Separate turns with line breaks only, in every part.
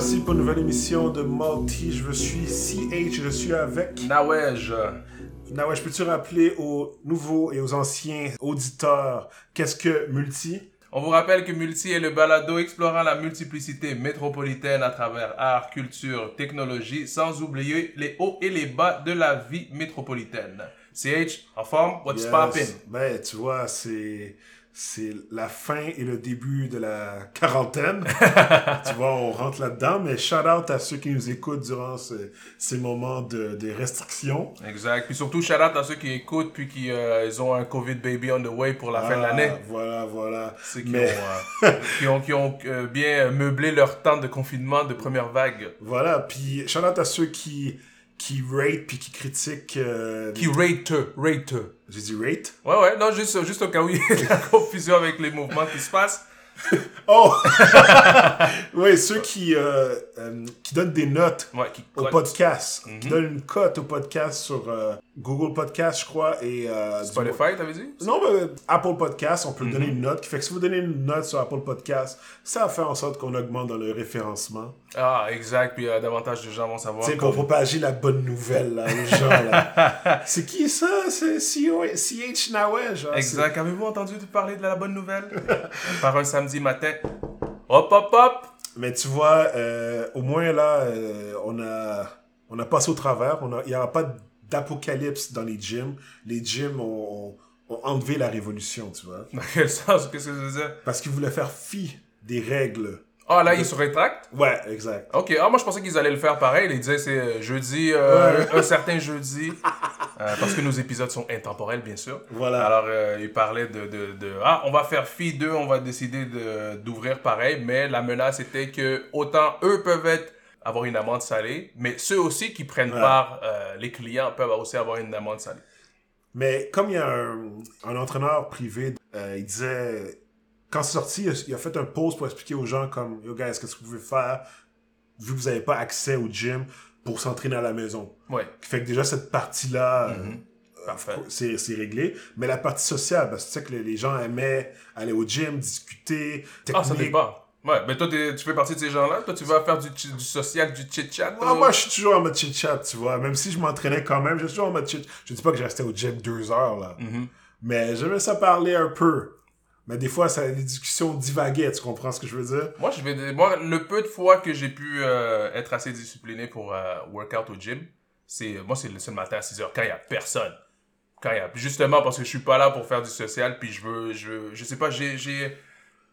voici pour une nouvelle émission de Multi. Je suis CH, je suis avec.
Nawej.
Nawej, peux-tu rappeler aux nouveaux et aux anciens auditeurs qu'est-ce que Multi?
On vous rappelle que Multi est le balado explorant la multiplicité métropolitaine à travers art, culture, technologie, sans oublier les hauts et les bas de la vie métropolitaine. CH, en forme, what's
Yes.
poppin'?
Ben, tu vois, c'est c'est la fin et le début de la quarantaine. tu vois, on rentre là-dedans, mais shout out à ceux qui nous écoutent durant ce- ces moments de, de restrictions.
Exact. Puis surtout, shout out à ceux qui écoutent puis qui euh, ils ont un COVID baby on the way pour la fin de l'année.
Ah, Voilà, voilà.
Ceux qui
Mais-
ont, euh, qui ont, qui ont, euh, bien meublé leur temps de confinement de première vague.
Voilà, puis shout out à ceux qui, qui rate puis qui critiquent. euh,
Qui rate, rate.
J'ai dit rate?
Ouais, ouais, non, juste, juste au cas où il y a de la confusion avec les mouvements qui se passent.
Oh! oui, ceux qui, euh, euh, qui donnent des notes
Ouais, qui
au podcast, qui
Mhm.
donnent une cote au podcast sur Google Podcast, je crois, et... euh,
Spotify, t'avais dit?
Non, mais Apple Podcast, on peut
Mhm.
donner une note. Qui fait que si vous donnez une note sur Apple Podcast, ça fait en sorte qu'on augmente dans le référencement.
Ah, exact, puis euh, davantage de gens vont savoir.
Sais, pour propager la bonne nouvelle là, aux gens. là. c'est qui ça? C'est CH Nawej. genre,
Exact. Avez-vous entendu parler de la bonne nouvelle? Par un samedi matin. Hop, hop, hop!
c'est- Mais tu vois, euh, au moins là, euh, on, a, on a passé au travers. On a- Il n'y aura pas d'apocalypse dans les gyms. Les gyms ont, enlevé la révolution, tu vois.
Dans quel sens? Qu'est-ce que je veux dire?
Parce qu'ils voulaient faire fi des règles.
Ah, là, ils se rétractent?
Ouais, exact.
Ok, ah, moi je pensais qu'ils allaient le faire pareil. Ils disaient c'est euh, jeudi, euh, un certain jeudi. Euh, parce que nos épisodes sont intemporels, bien sûr.
Voilà.
Alors, euh, ils parlaient de, de, de, Ah, on va faire fi d'eux, on va décider de- d'ouvrir pareil. Mais la menace était que autant eux peuvent être, avoir une amende salée, mais ceux aussi qui prennent
Ouais.
part, euh, les clients peuvent aussi avoir une amende salée.
Mais comme il y a un, un entraîneur privé, euh, il disait, quand c'est sorti, il a, il a fait un post pour expliquer aux gens comme, yo guys, qu'est-ce que vous pouvez faire vu que vous n'avez pas accès au gym pour s'entraîner à la maison.
Ouais.
Fait que déjà cette partie-là,
Mhm.
euh, c'est réglé. Mais la partie sociale, parce que tu sais que les, gens aimaient aller au gym, discuter,
Ah, ça
technique.
Ouais, mais toi, tu fais partie de ces gens-là? Toi, tu vas faire du, social, du chit-chat.
Moi, moi, je suis toujours en mode chit-chat, tu vois. Même si je m'entraînais quand même, je suis toujours en mode chit Je dis pas que je restais au gym deux heures, là.
Mhm.
Mais j'aimais ça parler un peu. Mais des fois, ça, les discussions divaguaient, tu comprends ce que je veux dire?
Moi, je vais, moi, le peu de fois que j'ai pu euh, être assez discipliné pour euh, workout au gym, c'est, moi, c'est le, le matin à 6 heures, quand il y a personne. Quand il y a, justement parce que je suis pas là pour faire du social, puis je veux, je, je sais pas, j'ai-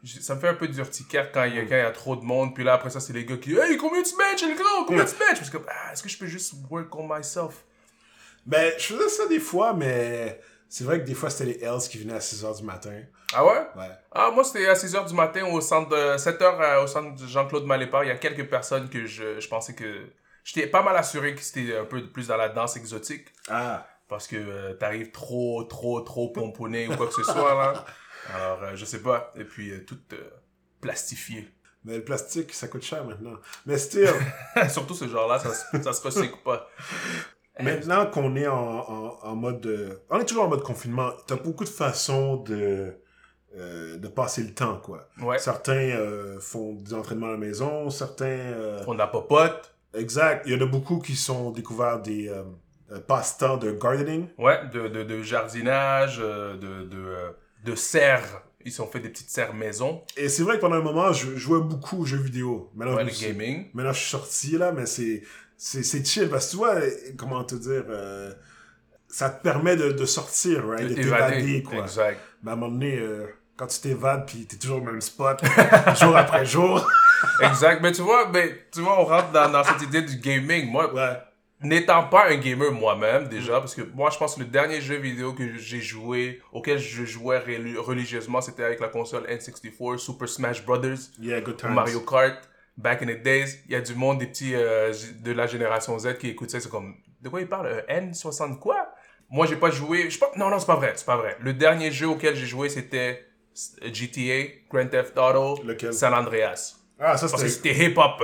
ça me fait un peu d'urticaire quand il y a, quand il y a trop de monde, puis là, après ça, c'est les gars qui, hey, combien tu benches, le gros, combien tu benches? Parce que, ah, est-ce que je peux juste work on myself?
Ben, je faisais ça des fois, mais c'est vrai que des fois, c'était les Hells qui venaient à 6h du matin.
Ah ouais?
Ouais.
Ah, moi, c'était à 6 h du matin au centre de 7 h au centre de Jean-Claude Malépart. Il y a quelques personnes que je, je pensais que. J'étais pas mal assuré que c'était un peu plus dans la danse exotique.
Ah.
Parce que euh, t'arrives trop, trop, trop pomponné ou quoi que ce soit, là. Alors, euh, je sais pas. Et puis, euh, tout euh, plastifié.
Mais le plastique, ça coûte cher maintenant. Mais still,
Surtout ce genre-là, ça, se- ça se recycle pas.
maintenant qu'on est en, en, en mode... de- On est toujours en mode confinement, t'as beaucoup de façons de, euh, de passer le temps, quoi.
Ouais.
Certains euh, font des entraînements à la maison, certains... euh,
On n'a pas pote.
Exact. Il y en a beaucoup qui sont découverts des passe-temps de gardening.
Ouais, de, de, de jardinage, de, de, de serre. Ils se sont fait des petites serres maison.
Et c'est vrai que pendant un moment, je jouais beaucoup aux jeux vidéo. Maintenant,
Ouais,
je
le gaming.
Maintenant, je suis sorti, là, mais c'est, c'est, c'est chill. Parce que tu vois, euh, comment te dire, euh, ça te permet de, de sortir, right?
De
De
t'évader.
quoi.
Exact.
Mais à un moment donné, euh, quand tu t'évades, puis t'es toujours au même spot, jour après jour.
Exact. Mais tu vois, ben, tu vois, on rentre dans, dans cette idée du gaming. Moi,
Ouais.
N'étant pas un gamer moi-même, déjà, parce que moi, je pense que le dernier jeu vidéo que j'ai joué, auquel je jouais reli- religieusement, c'était avec la console N64, Super Smash Brothers,
Yeah, good
ou
times.
Mario Kart. Back in the days, il y a du monde, des petits euh, de la génération Z qui écoutent ça, c'est comme, de quoi il parle? euh, N60 quoi? Moi, j'ai pas joué, je pas, non, non, c'est pas vrai, c'est pas vrai. Le dernier jeu auquel j'ai joué, c'était GTA, Grand Theft Auto,
Lequel?
San Andreas.
Ah, ça,
Parce que
c'était...
c'était hip-hop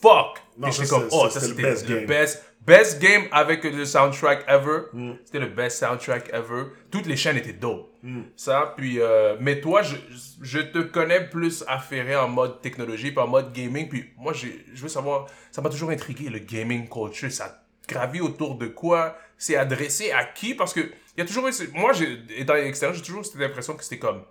fuck.
Non,
Et j'étais comme, oh, ça
c'était le best
le
game.
best, best game avec le soundtrack ever.
Mm.
C'était le best soundtrack ever. Toutes les chaînes étaient dope.
Mm.
Ça, puis, euh, mais toi, je, je te connais plus affairé en mode technologie, puis en mode gaming. Puis moi, je veux savoir, ça m'a toujours intrigué, le gaming culture. Ça gravit autour de quoi? C'est adressé à qui? Parce que il y a toujours eu, moi, étant extérieur, j'ai toujours cette impression que c'était comme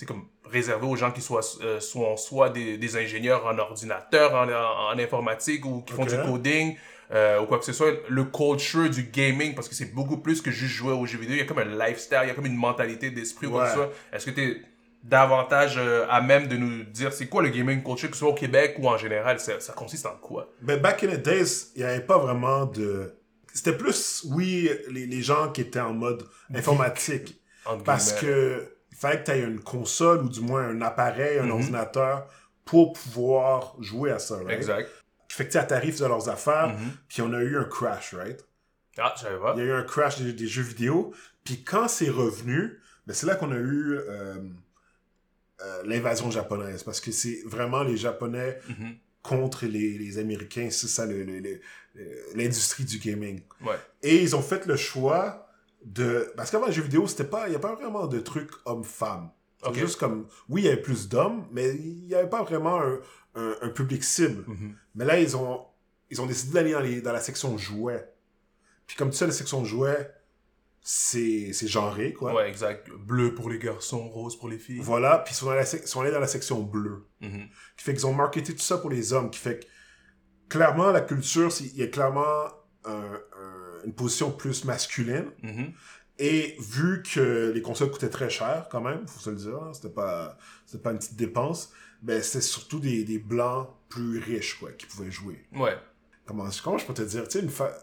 c'est comme réservé aux gens qui soient, euh, sont soit des, des ingénieurs en ordinateur, en, en, en informatique ou qui font du coding euh, ou quoi que ce soit. Le culture du gaming, parce que c'est beaucoup plus que juste jouer aux jeux vidéo. Il y a comme un lifestyle, il y a comme une mentalité d'esprit ou quoi que ce soit. Est-ce que tu es davantage euh, à même de nous dire c'est quoi le gaming culture, que ce soit au Québec ou en général ça, ça consiste en quoi?
Ben, back in the days, il n'y avait pas vraiment de. C'était plus, oui, les, les gens qui étaient en mode informatique. Parce que fallait que tu aies une console ou du moins un appareil, un
Mhm.
ordinateur pour pouvoir jouer à ça, right?
Exact.
Fait que t'arrives de leurs affaires,
Mhm.
puis on a eu un crash, right?
Ah, je savais pas.
Il y a eu un crash des, des jeux vidéo, puis quand c'est revenu, ben c'est là qu'on a eu euh, euh, l'invasion japonaise, parce que c'est vraiment les Japonais
Mhm.
contre les, les Américains, c'est ça le- le- le- le- l'industrie du gaming.
Ouais.
Et ils ont fait le choix de... Parce qu'avant les jeux vidéo, c'était pas... Il n'y a pas vraiment de truc homme-femme. Juste comme... Oui, il y avait plus d'hommes, mais il n'y avait pas vraiment un, un- un public cible.
Mhm.
Mais là, ils ont, ils ont décidé d'aller dans, les- dans la section jouets. Puis comme tu sais, la section jouets, c'est c'est genré, quoi.
Ouais, exact. Bleu pour les garçons, rose pour les filles.
Voilà, puis ils sont, dans la sont allés dans la section bleue.
Mhm.
Qui fait qu'ils ont marketé tout ça pour les hommes. Qui fait que, clairement, la culture, il y a clairement un- un- une position plus masculine.
Mhm.
Et vu que les consoles coûtaient très cher, quand même, faut se le dire, hein, c'était pas, c'était pas une petite dépense, ben c'était surtout des, des blancs plus riches, quoi, qui pouvaient jouer.
Ouais.
Comment, comment je peux te dire, tu sais, une, fa-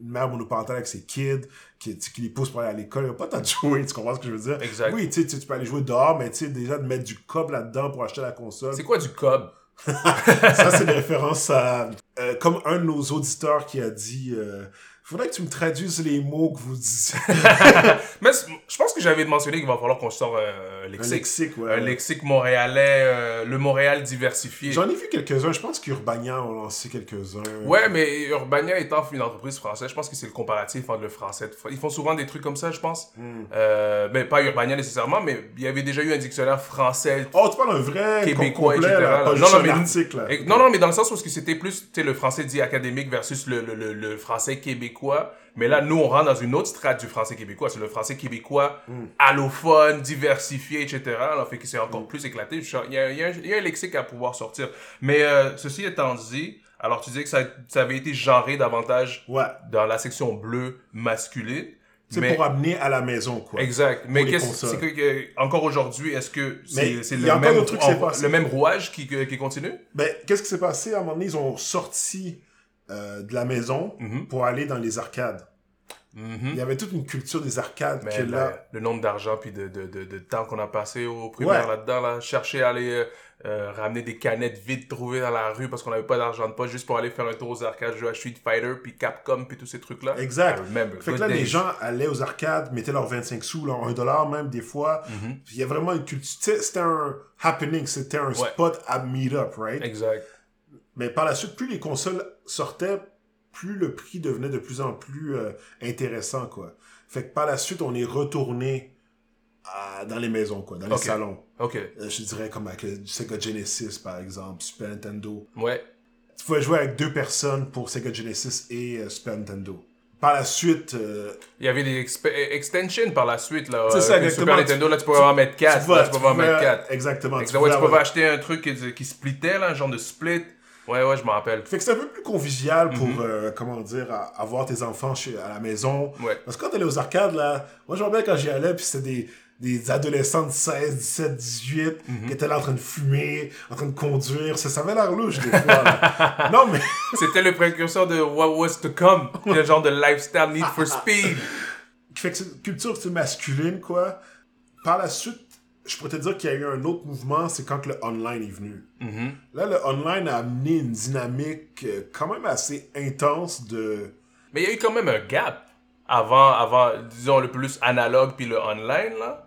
mère monoparentale avec ses kids, qui, qui les pousse pour aller à l'école, il n'y a pas tant de jouer, tu comprends ce que je veux dire?
Exact.
Oui, tu sais, tu tu peux aller jouer dehors, mais tu sais, déjà de mettre du cob là-dedans pour acheter la console.
C'est quoi du cob?
Ça, c'est une référence à. euh, comme un de nos auditeurs qui a dit euh, Faudrait que tu me traduises les mots que vous dites.
Mais je pense que j'avais mentionné qu'il va falloir qu'on sorte un
Un
lexique.
lexique, ouais.
Un lexique montréalais, euh, le Montréal diversifié.
J'en ai vu quelques-uns. Je pense qu'Urbania ont lancé quelques-uns.
Ouais, mais Urbania étant une entreprise française, je pense que c'est le comparatif entre le français. Ils font souvent des trucs comme ça, je pense.
Hmm.
Euh, ben, pas Urbania nécessairement, mais il y avait déjà eu un dictionnaire français.
Oh, tu parles d'un vrai
Québécois,
complet,
etc.,
là,
Non, non,
un
mais-
article. là.
Et- non, non, mais dans le sens où c'était plus le français dit académique versus le, le, le, le français québécois. Mais là, nous, on rentre dans une autre strate du français québécois. C'est le français québécois
Mm.
allophone, diversifié, etc. Alors, fait que c'est encore plus éclaté. Il y, a, il, y a un, il y a un lexique à pouvoir sortir. Mais euh, ceci étant dit, alors tu disais que ça, ça avait été genré davantage
Ouais.
dans la section bleue masculine.
C'est pour amener à la maison, quoi.
Exact. Mais qu'est-ce que, que- encore aujourd'hui, est-ce que c'est le, même, en- le même rouage qui, qui continue?
Ben, qu'est-ce qui s'est passé? À un moment donné Ils ont sorti euh, de la maison
Mhm.
pour aller dans les arcades.
Mhm.
Il y avait toute une culture des arcades
Mais
que là.
le nombre d'argent puis de, de, de, de temps qu'on a passé au primaire
Ouais.
là-dedans, là, chercher à aller euh, euh, ramener des canettes vides trouvées dans la rue parce qu'on n'avait pas d'argent de poche juste pour aller faire un tour aux arcades, jouer à Street Fighter, puis Capcom, puis tous ces trucs-là.
Exact.
I remember.
Fait que là, les gens allaient aux arcades, mettaient leurs 25 sous, leurs 1 dollar même, des fois.
Mhm.
Il y a vraiment une culture. C'était un happening, c'était un
Ouais.
spot à meet up, right?
Exact.
Mais par la suite, plus les consoles sortaient, plus le prix devenait de plus en plus euh, intéressant, quoi. Fait que par la suite, on est retourné à- dans les maisons, quoi, dans les salons.
Ok.
Euh, je dirais comme avec le Sega Genesis, par exemple, Super Nintendo.
Ouais.
Tu pouvais jouer avec deux personnes pour Sega Genesis et euh, Super Nintendo. Par la suite,
Il y avait des extensions par la suite. là.
C'est ça, exactement.
Super Nintendo, là, tu pouvais en mettre 4.
tu vas-
là, tu
tu
pouvais en mettre 4.
Exactement.
Tu pouvais acheter un truc qui, qui splitait, là, un genre de split. Ouais, ouais, je m'en rappelle.
Fait que c'est un peu plus convivial pour,
Mhm.
euh, comment dire, avoir tes enfants chez, à la maison.
Ouais.
Parce que quand t'allais aux arcades, là, moi je me rappelle quand j'y allais, puis c'était des, des adolescents de 16, 17, 18
Mhm.
qui étaient là en train de fumer, en train de conduire. Ça, ça avait l'air louche des fois. là. non, mais
C'était le précurseur de What Was To Come. le genre de lifestyle Need for Speed.
fait que c'est une culture masculine, quoi. Par la suite, je pourrais te dire qu'il y a eu un autre mouvement, c'est quand que le online est venu.
Mhm.
Là, le online a amené une dynamique euh, quand même assez intense de...
Mais il y a eu quand même un gap avant, avant, disons, le plus analogue puis le online, là.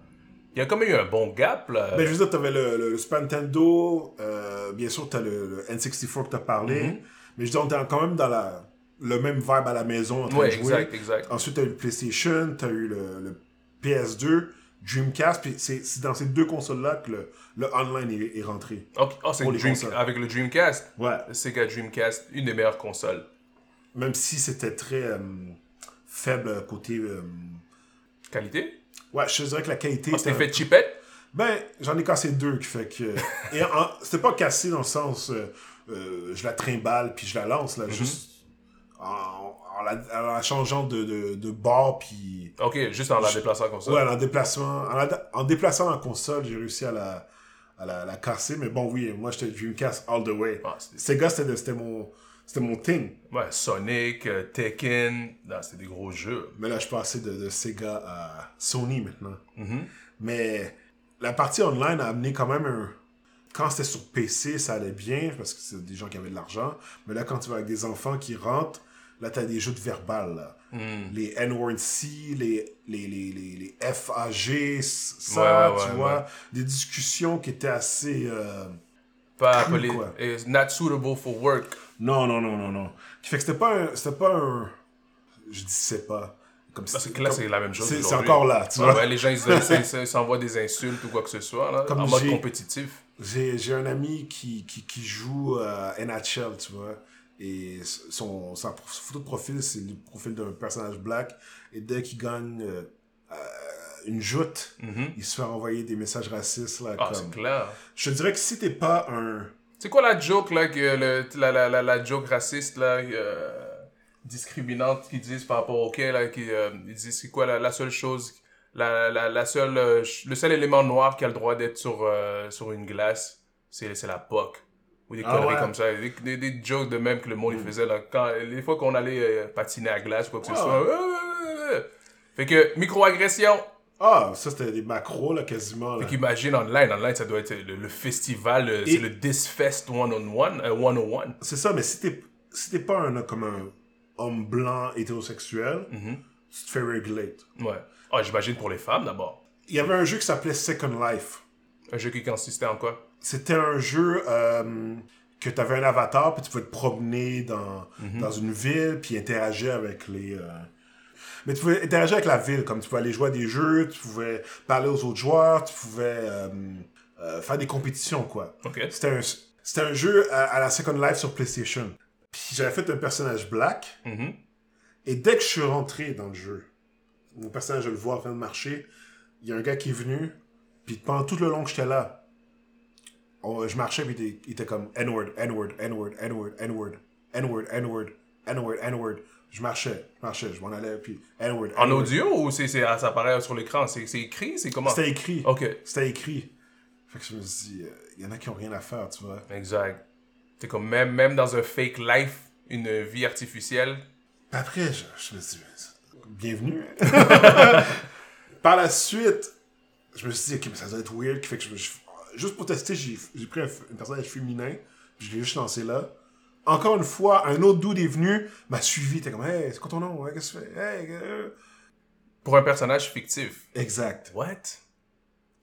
Il y a quand même eu un bon gap, là.
Ben, je veux dire, t'avais le, le, le Super Nintendo, euh, bien sûr, t'as le, le N64 que t'as parlé,
Mhm.
mais je veux dire, on était quand même dans la, le même vibe à la maison en train
ouais,
de jouer.
exact, exact.
Ensuite, t'as eu le PlayStation, t'as eu le, le PS2, Dreamcast, puis c'est dans ces deux consoles-là que le, le online est, est rentré.
Ok, Oh, le
les
Dream- avec le Dreamcast?
Ouais.
Sega Dreamcast, une des meilleures consoles.
Même si c'était très euh, faible côté... euh,
Qualité?
Ouais, je dirais que la qualité...
Ah, C'était
était un
fait chipette?
Ben, j'en ai cassé deux qui fait que. Et c'était pas cassé dans le sens. euh, je la trimballe puis je la lance, là. Juste. En, en la, en la changeant de, de, de bord puis.
Ok, juste en la déplaçant comme ça.
Ouais, en déplacement. En, la- en déplaçant la console, j'ai réussi à la, à la, la casser. Mais bon, oui, moi j'étais Dreamcast all the way.
Ah,
Sega, c'était mon, c'était mon thing.
ouais, Sonic, euh, Tekken, c'était des gros jeux.
Mais là, je suis passé de, de Sega à Sony maintenant.
Mhm.
Mais la partie online a amené quand même un. Quand c'était sur PC, ça allait bien parce que c'est des gens qui avaient de l'argent. Mais là, quand tu vas avec des enfants qui rentrent, là, t'as des jeux de verbal. Là.
Hmm.
Les N-word C, les, les, les, les, les FAG, ça,
Ouais, ouais,
tu
ouais,
vois. Des discussions qui étaient assez. euh,
Pas
Cru,
appelé.
quoi.
et Not suitable for work.
Non, non, non, non, non. Qui fait que c'était pas un. C'était pas un. Je pas. Comme
Parce que là, c'est la même chose.
c'est- encore là, tu vois.
les gens, ils se- ils s'envoient des insultes ou quoi que ce soit, là,
Comme
en mode compétitif.
J'ai un ami qui, qui, qui joue à NHL, tu vois. Et son, sa photo de profil, c'est le profil d'un personnage black. Et dès qu'il gagne euh, euh, une joute,
Mhm.
il se fait envoyer des messages racistes. Là,
Ah,
comme...
clair.
Je dirais que si t'es pas un.
C'est quoi la joke, là, que le, la, la, la, la joke raciste, là, euh, discriminante qu'ils disent par rapport au quai, là, qui, euh, ils disent c'est quoi la, la seule chose, la, la, la seule, le seul élément noir qui a le droit d'être sur, euh, sur une glace, c'est c'est la POC. Ou des
Ah
conneries
ouais. Mm.
comme ça, des, des, des jokes de même que le monde il faisait, là, quand, les fois qu'on allait euh, patiner à glace, quoi que ce
Ah
soit. euh. Fait que, microagression,
Ah, ça c'était des macros, là, quasiment. Là.
Fait qu'imagine online, online ça doit être le, le festival, euh,
Et-
c'est le Disfest 101, euh, 101.
C'est ça, mais si t'es si t'es pas un, comme un homme blanc hétérosexuel,
Mhm.
tu te fais regulate.
Ouais. Ah, j'imagine pour les femmes d'abord.
Il y avait un jeu qui s'appelait Second Life.
Un jeu qui consistait en quoi?
C'était un jeu euh, que tu avais un avatar, puis tu pouvais te promener dans, dans une ville, puis interagir avec les. euh, Mais tu pouvais interagir avec la ville, comme tu pouvais aller jouer à des jeux, tu pouvais parler aux autres joueurs, tu pouvais euh, faire des compétitions, quoi. C'était un, c'était un jeu à, à la Second Life sur PlayStation. Puis j'avais fait un personnage black,
Mhm.
et dès que je suis rentré dans le jeu, mon personnage, je le vois en train de marcher, il y a un gars qui est venu, puis pendant tout le long que j'étais là, on- je marchais, puis il était, il était comme N-word, N-word, N-word, N-word, N-word, N-word, N-word, N-word, N-word. Je marchais, je marchais, je m'en allais, puis N-word,
En audio ou c'est, c'est, ça apparaît sur l'écran? C'est, c'est écrit? C'est comment?
C'était écrit.
Ok.
C'était écrit. Fait que je me suis dit, euh, il y en a qui ont rien à faire, tu vois.
Exact. C'est comme même, même dans un fake life, une vie artificielle.
Après, je, je me suis dit, bienvenue. Par la suite, je me suis dit, ok, mais ça doit être weird. Fait que je, je- juste pour tester, j'ai pris un, un personnage féminin, puis je l'ai juste lancé là. Encore une fois, un autre dude est venu, m'a suivi, t'es comme, hey, c'est quoi ton nom? Ouais, Qu'est-ce que tu fais? Hey, euh.
Pour un personnage fictif.
Exact.
What?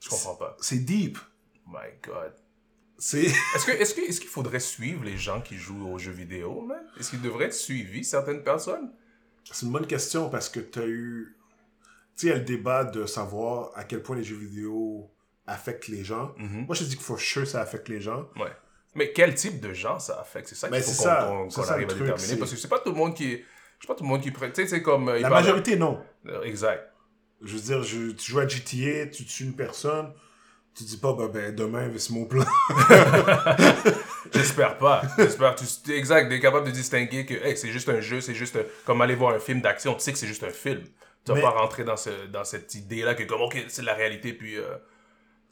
Je comprends pas.
C'est deep.
My God.
C'est.
Est-ce, que, est-ce, que, est-ce qu'il faudrait suivre les gens qui jouent aux jeux vidéo, man? Est-ce qu'ils devraient être suivis, certaines personnes?
C'est une bonne question parce que tu as eu. Tu sais, il y a le débat de savoir à quel point les jeux vidéo affectent les gens.
Mhm.
Moi, je te dis que for sure, ça affecte les gens.
Ouais. Mais quel type de gens ça affecte? C'est ça qu'il faut qu'on,
ça. ça,
arrive
le
à
truc,
déterminer. Parce que c'est pas tout le monde qui. C'est pas tout le monde qui. Tu sais, c'est comme. euh,
La majorité, non.
Euh, Exact.
Je veux dire, je- tu joues à GTA, tu tues une personne, tu dis pas, ben, ben demain, c'est mon plan.
J'espère pas. J'espère. Tu, tu- exact. T'es capable de distinguer que hey, c'est juste un jeu, c'est juste un- comme aller voir un film d'action. Tu sais que c'est juste un film. Tu vas
Mais-
pas rentrer dans, ce, dans cette idée-là que, comme, ok, c'est la réalité, puis euh,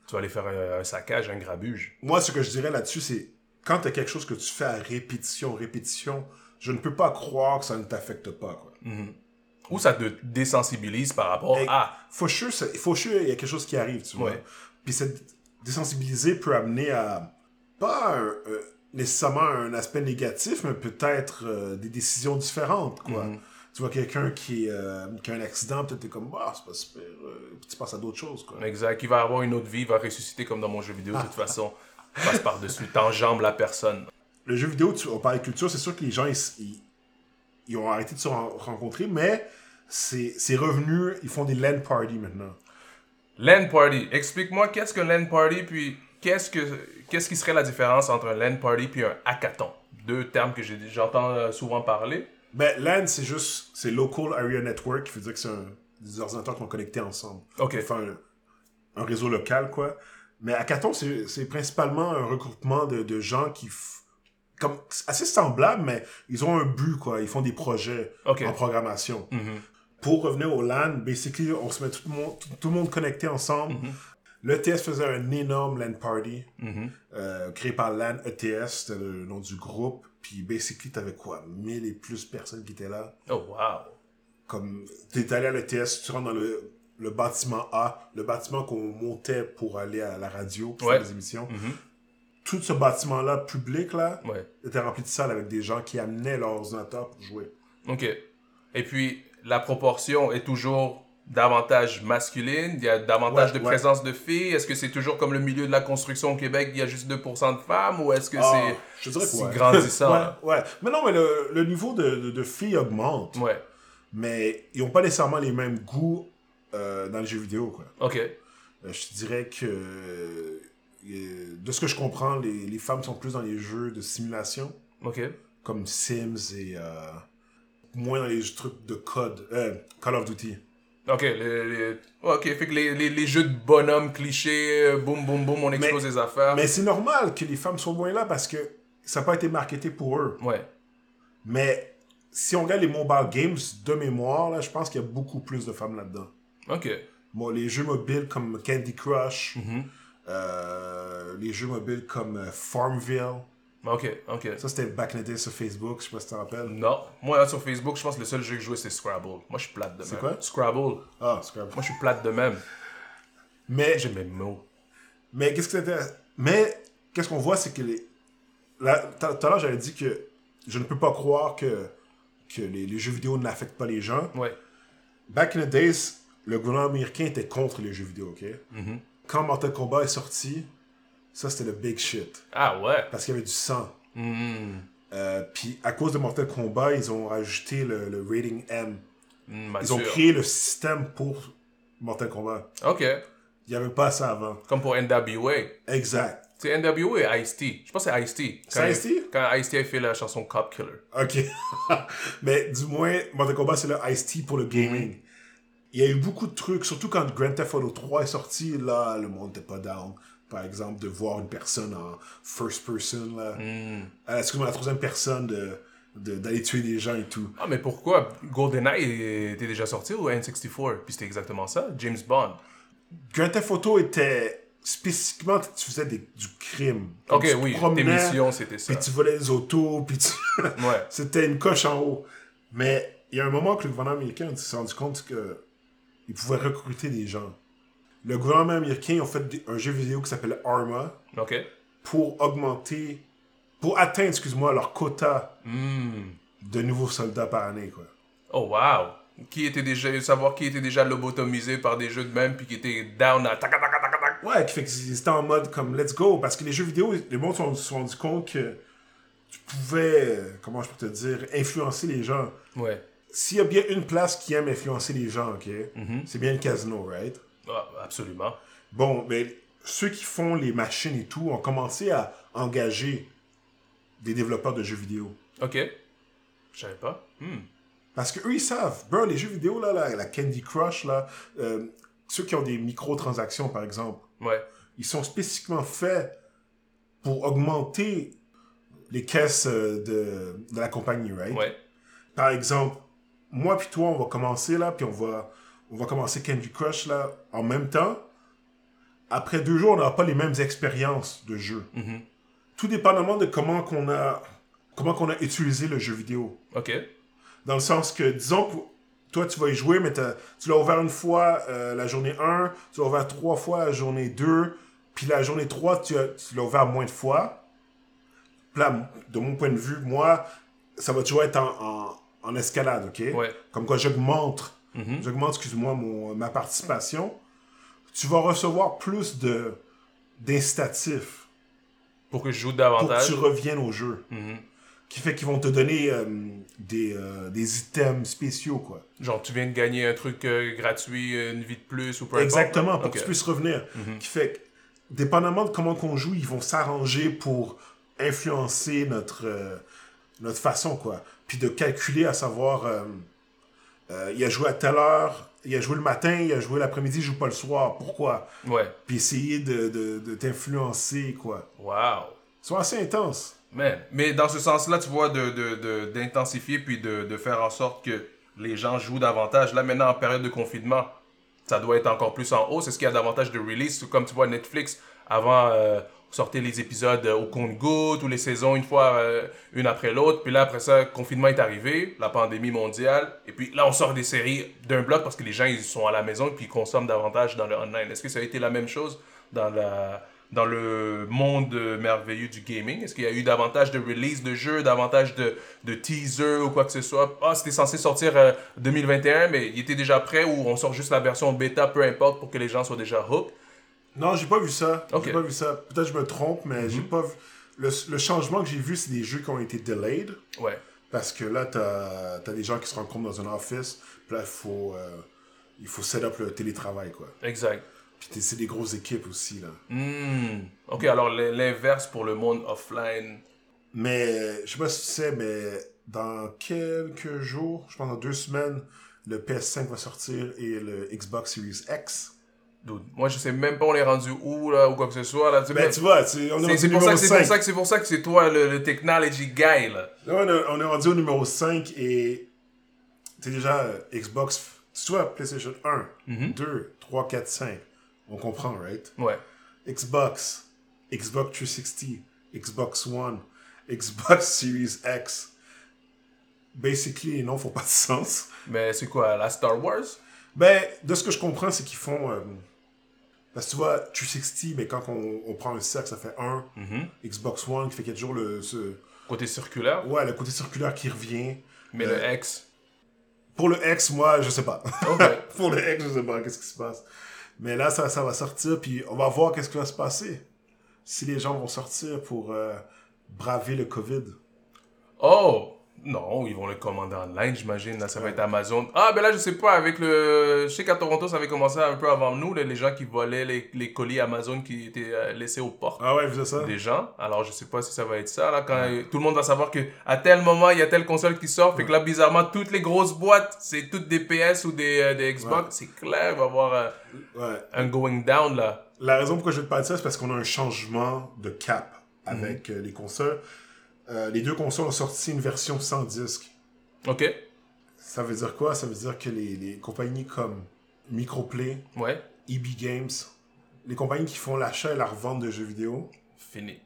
tu vas aller faire un, un saccage, un grabuge.
Moi, ce que je dirais là-dessus, c'est quand tu as quelque chose que tu fais à répétition, répétition, je ne peux pas croire que ça ne t'affecte pas. Quoi.
Ou ça te désensibilise par rapport
Hey,
à.
sure, il y a quelque chose qui arrive, tu vois.
Ouais.
Puis cette désensibiliser peut amener à pas un- euh, nécessairement un aspect négatif, mais peut-être euh, des décisions différentes, quoi.
Mhm.
Tu vois quelqu'un qui, euh, qui a un accident, peut-être t'es comme, ah, c'est pas super. euh, puis tu passes à d'autres choses, quoi.
Exact. Il va avoir une autre vie, il va ressusciter comme dans mon jeu vidéo, de toute façon. Passe par-dessus, t'enjambes la personne.
Le jeu vidéo, tu, on parle de culture, c'est sûr que les gens, ils, ils, ils ont arrêté de se ren- rencontrer, mais c'est revenu, ils font des LAN parties maintenant.
LAN party. Explique-moi qu'est-ce qu'un LAN party, puis qu'est-ce que qu'est-ce qui serait la différence entre un LAN party puis un hackathon? Deux termes que j'ai- j'entends euh, souvent parler.
Ben, LAN, c'est juste, c'est Local Area Network, qui veut dire que c'est un- des ordinateurs qui sont connectés ensemble.
Ok.
Enfin, un, un réseau local, quoi. Mais Hackathon, c'est principalement un regroupement de, de gens qui, comme, assez semblable, mais ils ont un but, quoi. Ils font des projets en programmation.
Mhm.
Pour revenir au LAN, basically, on se met tout le monde, tout, tout le monde connecté ensemble. L'ETS faisait un énorme LAN party,
Mhm.
euh, créé par LAN ETS, c'était le nom du groupe. Puis, basically, t'avais quoi? 1000 et plus personnes qui étaient là.
Oh, wow.
Comme, t'es allé à l'ETS, tu rentres dans le, le bâtiment A, le bâtiment qu'on montait pour aller à la radio, pour
Ouais.
faire des émissions.
Mhm.
Tout ce bâtiment-là, public, là,
Ouais.
était rempli de salles avec des gens qui amenaient leur ordinateur pour jouer.
Ok. Et puis, la proportion est toujours davantage masculine, il y a davantage
Ouais,
de
ouais.
présence de filles. Est-ce que c'est toujours comme le milieu de la construction au Québec, il y a juste 2% de femmes, ou est-ce que
Ah,
c'est si
ouais.
grandissant?
ouais. Mais non, mais le, le niveau de, de, de filles augmente.
Ouais.
Mais ils n'ont pas nécessairement les mêmes goûts euh, dans les jeux vidéo, quoi.
Ok.
Euh, je dirais que, euh, de ce que je comprends, les, les femmes sont plus dans les jeux de simulation,
Ok.
comme Sims et moins dans les trucs de code, Call of Duty.
Ok, les, les- ok, fait que les, les, les jeux de bonhomme clichés, euh, boum boum boum, on explose les affaires.
Mais c'est normal que les femmes soient moins là parce que ça n'a pas été marketé pour eux.
Ouais,
Mais si on regarde les mobile games de mémoire, là, je pense qu'il y a beaucoup plus de femmes là-dedans.
ok.
Bon, les jeux mobiles comme Candy Crush,
Mhm.
euh, les jeux mobiles comme euh, Farmville,
Ok, ok.
ça c'était back in the day sur Facebook, je sais pas si tu te rappelles.
Non, moi là, sur Facebook, je pense que le seul jeu que je jouais c'est Scrabble. Moi je suis plate de même.
C'est quoi?
Scrabble.
Ah, grave.
Moi je suis plate de même.
Mais,
J'ai mes mots.
mais qu'est-ce que c'était Mais qu'est-ce qu'on voit, c'est que les. Tout à l'heure, j'avais dit que je ne peux pas croire que, que les, les jeux vidéo n'affectent pas les gens.
Ouais.
Back in the days, le gouvernement américain était contre les jeux vidéo, ok?
Mhm.
Quand Mortal Kombat est sorti, ça c'était le big shit.
Ah ouais.
Parce qu'il y avait du sang.
Hmm.
Euh, Puis à cause de Mortal Kombat, ils ont rajouté le, le rating M.
Hmm,
Ils ont créé le système pour Mortal Kombat.
Ok.
Il n'y avait pas ça avant.
Comme pour NWA.
Exact.
C'est NWA et Ice-T. Je pense que c'est Ice-T.
C'est Ice-T?
Quand Ice-T a fait la chanson Cop Killer.
Ok. Mais du moins, Mortal Kombat, c'est le Ice-T pour le gaming. Il y a eu beaucoup de trucs, surtout quand Grand Theft Auto 3 est sorti, là, le monde n'était pas down. Par exemple, de voir une personne en first person, là. Euh, Excuse-moi, la troisième personne, de de- d'aller tuer des gens et tout.
Ah, mais pourquoi? GoldenEye était déjà sorti ou N64 Puis c'était exactement ça, James Bond.
Grand Theft Auto était spécifiquement, tu faisais des- du crime. Comme
Ok,
tu
oui, tes missions c'était ça.
Puis tu volais des autos, puis tu...
Ouais.
C'était une coche en haut. Mais il y a un moment que le gouvernement américain s'est rendu compte que il pouvait recruter des gens. Le gouvernement américain a fait un jeu vidéo qui s'appelle Arma pour augmenter, pour atteindre, excuse-moi, leur quota
Hmm.
de nouveaux soldats par année, quoi.
Oh, wow. Qui était déjà, savoir qui était déjà lobotomisé par des jeux de même, puis qui était down à tac, tac, tac, tac, tac.
Ouais, qui fait qu'ils étaient en mode comme let's go, parce que les jeux vidéo, les monde se sont, se sont rendu compte que tu pouvais, euh, comment je peux te dire, influencer les gens.
Ouais.
S'il y a bien une place qui aime influencer les gens, ok,
Mhm.
c'est bien le casino, right?
Ah, absolument.
Bon, mais ceux qui font les machines et tout ont commencé à engager des développeurs de jeux vidéo.
Ok. Je savais pas. Hmm.
Parce que eux ils savent. Bro, les jeux vidéo, là, la, la Candy Crush, là, euh, ceux qui ont des microtransactions, par exemple,
Ouais.
ils sont spécifiquement faits pour augmenter les caisses euh, de, de la compagnie, right?
Ouais.
Par exemple, moi puis toi, on va commencer là, puis on va, on va commencer Candy Crush là en même temps. Après deux jours, on n'aura pas les mêmes expériences de jeu.
Mhm.
Tout dépendamment de comment qu'on a, comment qu'on a utilisé le jeu vidéo.
Ok.
Dans le sens que, disons que toi, tu vas y jouer, mais tu l'as ouvert une fois euh, la journée 1, tu l'as ouvert trois fois la journée 2, puis la journée 3, tu, as- tu l'as ouvert moins de fois. Là, de mon point de vue, moi, ça va toujours être en, en, en escalade, ok?
Ouais.
Comme quoi j'augmente,
Mhm.
j'augmente, excuse-moi, ma participation, tu vas recevoir plus de d'incitatifs
Pour que je joue
pour
davantage.
que tu reviennes au jeu.
Mhm.
Qui fait qu'ils vont te donner euh, des, euh, des items spéciaux, quoi.
Genre, tu viens de gagner un truc euh, gratuit, une vie de plus ou peu.
Exactement, pour que tu puisses revenir.
Mhm.
Qui fait que, dépendamment de comment qu'on joue, ils vont s'arranger pour influencer notre, notre façon, quoi. Puis de calculer à savoir, euh, il a joué à telle heure, il a joué le matin, il a joué l'après-midi, il joue pas le soir. Pourquoi?
Ouais.
Puis essayer de, de, de t'influencer, quoi.
Wow.
C'est assez intense.
Man. Mais dans ce sens-là, tu vois, de, de, de- d'intensifier puis de, de faire en sorte que les gens jouent davantage. Là, maintenant, en période de confinement, ça doit être encore plus en hausse. Est-ce qu'il y a davantage de release? Comme tu vois, Netflix, avant, euh, sortait les épisodes euh, au compte-gouttes ou les saisons une fois, euh, une après l'autre. Puis là, après ça, le confinement est arrivé, la pandémie mondiale. Et puis là, on sort des séries d'un bloc parce que les gens, ils sont à la maison et puis ils consomment davantage dans le online. Est-ce que ça a été la même chose dans dans le monde merveilleux du gaming? Est-ce qu'il y a eu davantage de release de jeux, davantage de, de teasers ou quoi que ce soit? Ah, c'était censé sortir euh, 2021, mais il était déjà prêt ou on sort juste la version bêta, peu importe, pour que les gens soient déjà hooked
Non, j'ai pas vu ça. J'ai pas vu ça. Peut-être que je me trompe, mais j'ai
Mhm.
pas vu. Le, le changement que j'ai vu, c'est des jeux qui ont été delayed.
Ouais.
Parce que là, t'as as des gens qui se rencontrent dans un office. Puis là, il faut, euh, il faut set up le télétravail, quoi.
Exact.
Puis c'est des grosses équipes aussi, là.
Hmm. Ok, alors l'inverse pour le monde offline.
Mais, je sais pas si tu sais, mais dans quelques jours, je pense dans deux semaines, le PS5 va sortir et le Xbox Series X.
Dude, moi, je sais même pas on est rendu où, là, ou quoi que ce soit. Là, Tu
Ben,
mais
tu vois, tu- on est
c'est
rendu
c'est
au
pour, ça
numéro
que c'est pour
5.
ça que c'est pour ça que c'est toi le, le technology guy, là.
Là, on, est- on est rendu au numéro 5 et c'est déjà euh, Xbox, soit PlayStation 1,
Mhm.
2, 3, 4, 5. On comprend, right?
Ouais.
Xbox, Xbox 360, Xbox One, Xbox Series X. Basically, noms font pas de sens.
Mais c'est quoi, la Star Wars?
Ben, de ce que je comprends, c'est qu'ils font. euh, parce que tu vois, 360, mais quand on, on prend un cercle, ça fait 1.
Mhm.
Xbox One, qui fait qu'il y a toujours le. Ce,
Côté circulaire?
ouais, le côté circulaire qui revient.
Mais
Euh,
le X?
Pour le X, moi, je sais pas. Pour le X, je sais pas qu'est-ce qui se passe. Mais là, ça, ça va sortir, puis on va voir qu'est-ce qui va se passer. Si les gens vont sortir pour euh, braver le COVID.
Oh Non, ils vont le commander online, j'imagine. Là, ça va être Amazon. Ah, ben là, je sais pas. Avec le. Je sais qu'à Toronto, ça avait commencé un peu avant nous, les gens qui volaient les, les colis Amazon qui étaient euh, laissés aux portes.
Ah ouais, vous ça?
des gens. Alors, je sais pas si ça va être ça, là, quand tout le monde va savoir que à tel moment, il y a telle console qui sort. Fait que là, bizarrement, toutes les grosses boîtes, c'est toutes des PS ou des, euh, des Xbox.
Ouais.
C'est clair, il va y avoir euh, un going down, là.
La raison pourquoi je vais te parler de ça, c'est parce qu'on a un changement de cap avec euh, les consoles. Euh, les deux consoles ont sorti une version sans disque.
OK?
Ça veut dire quoi? Ça veut dire que les, les compagnies comme Microplay,
Ouais.
EB Games, les compagnies qui font l'achat et la revente de jeux vidéo,
Fini.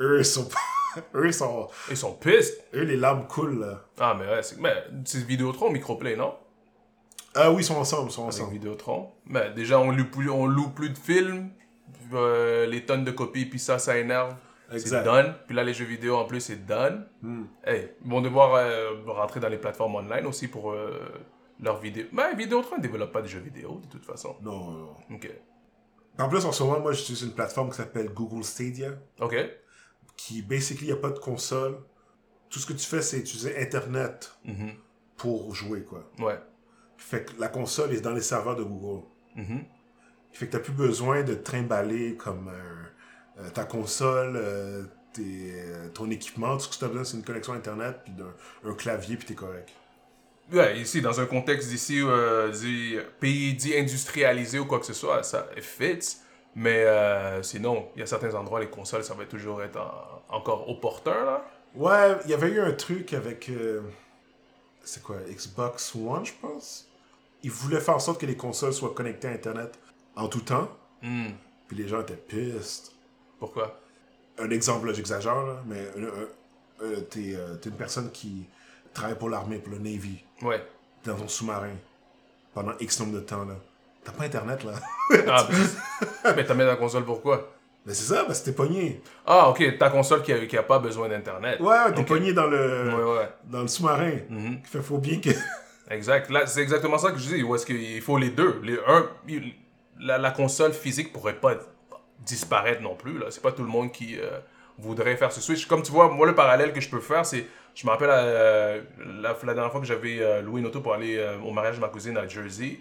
eux, ils sont eux, ils sont...
Ils sont pissed.
Eux, les larmes coulent, là.
Ah, mais ouais, c'est mais c'est Vidéotron, Microplay, non?
Ah oui, ils sont ensemble, ils sont
Avec
ensemble.
Vidéotron. Mais déjà, on loue plus, on loue plus de films. euh, les tonnes de copies, puis ça, ça énerve. C'est done. Puis là, les jeux vidéo, en plus, c'est done.
Hmm.
Hey, ils vont devoir euh, rentrer dans les plateformes online aussi pour euh, leurs vidéos. Mais Vidéotron ne développe pas de jeux vidéo, de toute façon.
Non, non.
Ok.
En plus, en ce moment, moi, j'utilise une plateforme qui s'appelle Google Stadia,
Ok.
qui, basically, il n'y a pas de console. Tout ce que tu fais, c'est utiliser Internet
Mhm.
pour jouer, quoi.
Ouais.
Fait que la console est dans les serveurs de Google.
Mhm.
Fait que t'as plus besoin de trimballer comme euh, euh, ta console, euh, tes, euh, ton équipement. Tout ce que tu as besoin, c'est une connexion Internet, puis d'un un clavier, puis t'es correct.
Ouais, ici, dans un contexte d'ici, dit, pays dit industrialisé ou quoi que ce soit, ça it fits. Mais sinon, il y a certains endroits, les consoles, ça va toujours être en- encore opportun, là.
Ouais, il y avait eu un truc avec... c'est quoi, Xbox One, je pense? Ils voulaient faire en sorte que les consoles soient connectées à Internet en tout temps,
Hmm.
puis les gens étaient pissed.
Pourquoi?
Un exemple, j'exagère, là, mais t'es euh, t'es une personne qui travaille pour l'armée, pour le Navy.
Ouais.
dans ton sous-marin pendant X nombre de temps, là. T'as pas Internet, là.
Ah, ben, mais t'as mis la console pourquoi
Ben c'est ça, parce que t'es pogné.
Ah, ok, ta console qui a, qui a pas besoin d'internet.
Ouais, t'es
Ok.
pogné dans le,
Ouais, ouais.
dans le sous-marin.
Mhm.
Fait faut bien que.
Exact. Là, c'est exactement ça que je dis. Où est-ce qu'il faut les deux? Les, un, la, la console physique pourrait pas disparaître non plus. Là. C'est pas tout le monde qui euh, voudrait faire ce switch. Comme tu vois, moi, le parallèle que je peux faire, c'est. Je me rappelle euh, la, la dernière fois que j'avais euh, loué une auto pour aller au mariage de ma cousine à Jersey.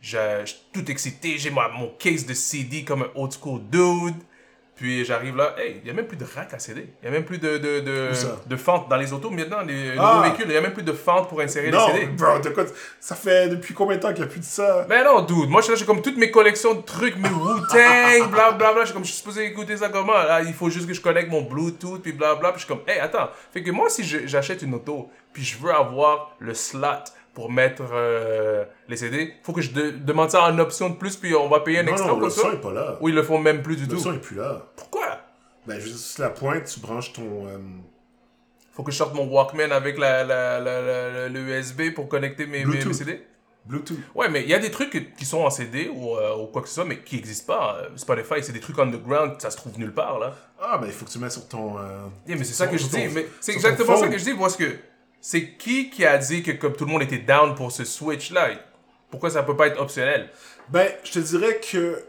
J'ai tout excité. J'ai mon case de CD comme un old school dude. Puis j'arrive là, hey, il n'y a même plus de rack à CD. Il n'y a même plus de, de, de, de fente dans les autos. Maintenant, les
Ah!
nouveaux véhicules, il n'y a même plus de fente pour insérer
non,
les CD.
bro, de quoi- ça fait depuis combien de temps qu'il n'y a plus de ça?
Mais non, dude, moi je suis là, j'ai comme toutes mes collections de trucs, mes Wu-Tang, blablabla. Je suis comme, je suis supposé écouter ça comment? Là, il faut juste que je connecte mon Bluetooth, puis blablabla. Puis je suis comme, hey, attends. Fait que moi, si j'achète une auto, puis je veux avoir le slot pour mettre euh, les CD, faut que je de- demande ça en option de plus, puis on va payer un
non,
extra
non,
comme
le
ça.
son est pas là.
Ou ils le font même plus du
Le
tout.
son est plus là.
Pourquoi?
Ben, sur la pointe, tu branches ton. euh,
Faut que je sorte mon Walkman avec la, la, la, la- le USB pour connecter mes, mes, CD
Bluetooth.
Ouais, mais il y a des trucs qui sont en CD ou, euh, ou quoi que ce soit, mais qui n'existent pas. Spotify, c'est des trucs underground, ça se trouve nulle part, là.
Ah, ben, il faut que tu mettes sur ton. euh,
Yeah, mais c'est ça que je dis. Mais c'est exactement ça que je dis, parce que c'est qui qui a dit que comme tout le monde était down pour ce switch-là? Pourquoi ça peut pas être optionnel?
Ben, je te dirais que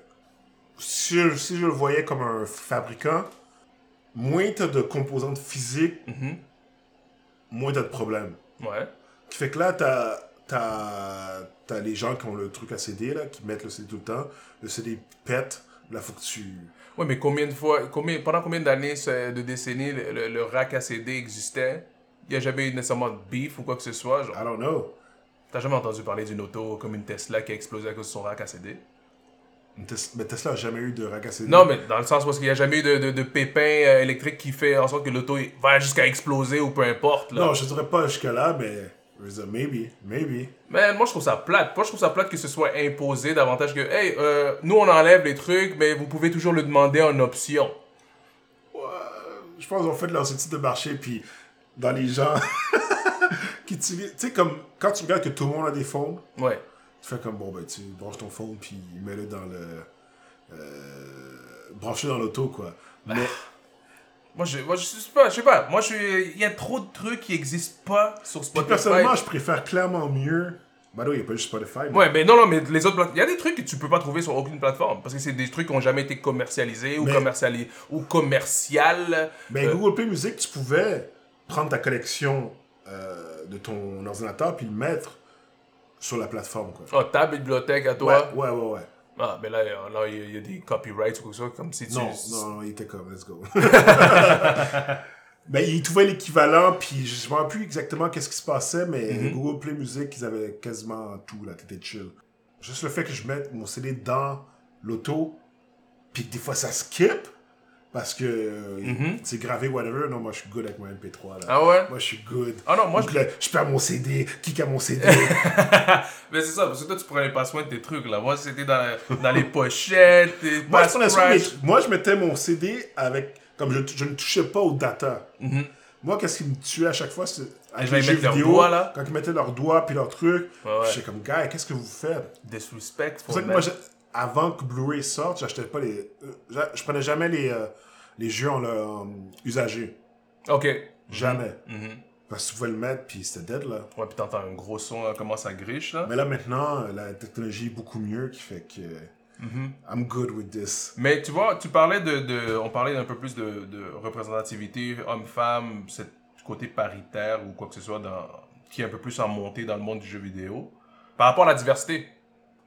si je, si je le voyais comme un fabricant, moins t'as de composantes physiques,
Mhm.
moins t'as de problèmes.
Ouais.
Qui fait que là, t'as, t'as, t'as les gens qui ont le truc à CD, là, qui mettent le CD tout le temps. Le CD pète. Là, faut que tu.
Ouais, mais combien de fois, combien, pendant combien d'années, de décennies, le, le- le rack à CD existait? Il n'y a jamais eu nécessairement de beef ou quoi que ce soit. Genre,
I don't know.
t'as jamais entendu parler d'une auto comme une Tesla qui a explosé à cause de son rack à CD
Mais Tesla a jamais eu de rack à CD.
Non, mais dans le sens où il n'y a jamais eu de, de, de pépin euh, électrique qui fait en sorte que l'auto va jusqu'à exploser ou peu importe. Là.
Non, je dirais pas jusque-là, mais. maybe, maybe.
Mais moi, je trouve ça plate. Moi, je trouve ça plate que ce soit imposé davantage que, hey, euh, nous, on enlève les trucs, mais vous pouvez toujours le demander en option.
Ouais, je pense qu'ils ont fait leur étude de marché, puis dans les gens qui tu sais, comme quand tu regardes que tout le monde a des phones,
Ouais.
tu fais comme bon, ben tu branches ton phone, puis mets-le dans le. Euh, branche-le dans l'auto, quoi. Mais
Moi, je, moi, je sais pas, je sais pas. Moi, il y a trop de trucs qui existent pas sur Spotify.
personnellement, je préfère clairement mieux. Bah non, il n'y a pas juste Spotify. mais-
Ouais, mais non, non, mais les autres plateformes. Il y a des trucs que tu peux pas trouver sur aucune plateforme. Parce que c'est des trucs qui ont jamais été commercialisés ou,
Mais-
commerciali- ou commercial.
Mais
Euh,
Google Play Music, tu pouvais prendre ta collection euh, de ton ordinateur, puis le mettre sur la plateforme, quoi.
Oh, ta bibliothèque à
Ouais,
toi?
ouais, ouais, ouais.
Ah, mais là, là, il y a- il y, a des copyrights ou quoi que ce soit, comme si tu.
Non, non, non, il était comme, let's go. ben, il trouvait l'équivalent, puis je ne me plus exactement qu'est-ce qui se passait, mais
Mhm.
Google Play Music, ils avaient quasiment tout, là, t'étais chill. Juste le fait que je mette mon CD dans l'auto, puis que des fois ça skip, parce que
Mhm.
c'est gravé, whatever. Non, moi je suis good avec mon MP3, là.
Ah ouais?
Moi je suis good.
Ah non, moi,
Donc
je.
là, je perds mon CD, qui a mon CD.
Mais c'est ça, parce que toi, tu prenais pas soin de tes trucs, là. Moi, c'était dans, la- dans les pochettes, tes
moi, je mes moi, mettais mon CD avec. Comme je, je ne touchais pas au data.
Mhm.
Moi, qu'est-ce qui me tuait à chaque fois, c'est avec les jeux vidéo,
doigts, là.
quand ils mettaient leurs doigts puis leurs trucs,
Ouais, ouais.
j'étais comme, gars, qu'est-ce que vous faites?
Disrespect.
C'est pour ça que moi, avant que Blu-ray sorte, j'achetais pas les... euh, je prenais jamais les, euh, les jeux en, en usagé.
Ok.
Jamais.
Mhm.
Parce que tu pouvais le mettre, puis c'était dead, là.
Ouais, puis t'entends un gros son, là, comment ça griche, là.
Mais là, maintenant, euh, la technologie est beaucoup mieux, qui fait que...
Mhm.
I'm good with this.
Mais tu vois, tu parlais de, de on parlait d'un peu plus de, de représentativité homme-femme, ce côté paritaire ou quoi que ce soit dans, qui est un peu plus en montée dans le monde du jeu vidéo. Par rapport à la diversité,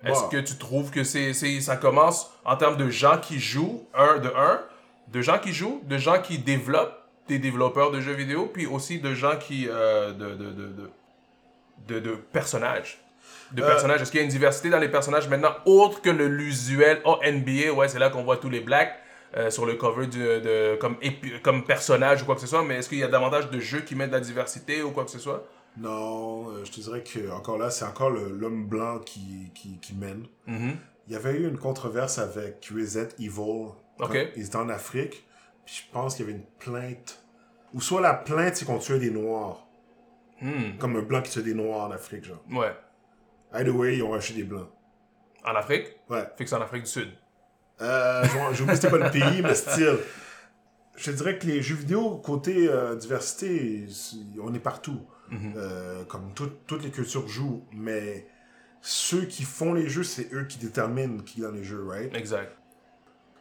est-ce
Wow.
que tu trouves que c'est, c'est, ça commence en termes de gens qui jouent, un de un, de gens qui jouent, de gens qui développent, des développeurs de jeux vidéo, puis aussi de gens qui, euh, de, de, de, de, de, de personnages. De
Euh,
personnages. Est-ce qu'il y a une diversité dans les personnages maintenant, autre que le l'usuel? Oh, NBA, ouais, c'est là qu'on voit tous les blacks euh, sur le cover du, de, comme, comme personnage ou quoi que ce soit, mais est-ce qu'il y a davantage de jeux qui mettent de la diversité ou quoi que ce soit?
Non, euh, je te dirais que encore là, c'est encore l'homme blanc qui, qui, qui mène.
Mhm.
Il y avait eu une controverse avec Reset Evil. quand
Ok.
Ils étaient en Afrique. Puis je pense qu'il y avait une plainte. Ou soit la plainte, c'est qu'on tuait des Noirs.
Hmm.
Comme un blanc qui tue des Noirs en Afrique, genre.
Ouais.
Either way, ils ont acheté des blancs.
En Afrique?
Ouais.
Fait que c'est en Afrique du Sud.
Euh, je- J'ai oublié c'était quoi le pays, mais style. Je te dirais que les jeux vidéo, côté euh, diversité, on est partout.
Mhm.
Euh, comme tout- toutes les cultures jouent, mais ceux qui font les jeux, c'est eux qui déterminent qui est dans les jeux, right?
Exact.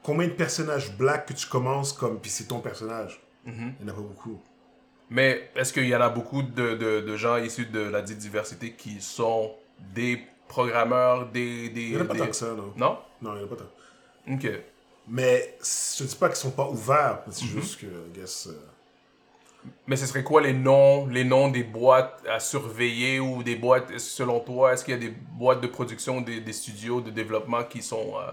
Combien de personnages black que tu commences comme, puis c'est ton personnage?
Mhm.
Il n'y en a pas beaucoup.
Mais est-ce qu'il y en a beaucoup de, de, de gens issus de la dite diversité qui sont des programmeurs, des... des
Il n'y en a pas
des-
tant que ça, non?
Non?
Non, il n'y en a pas tant.
Ok.
Mais je te dis pas qu'ils sont pas ouverts, c'est
Mhm.
juste que, I guess, euh,
Mais ce serait quoi les noms, les noms des boîtes à surveiller ou des boîtes, selon toi, est-ce qu'il y a des boîtes de production, des, des studios de développement qui sont euh,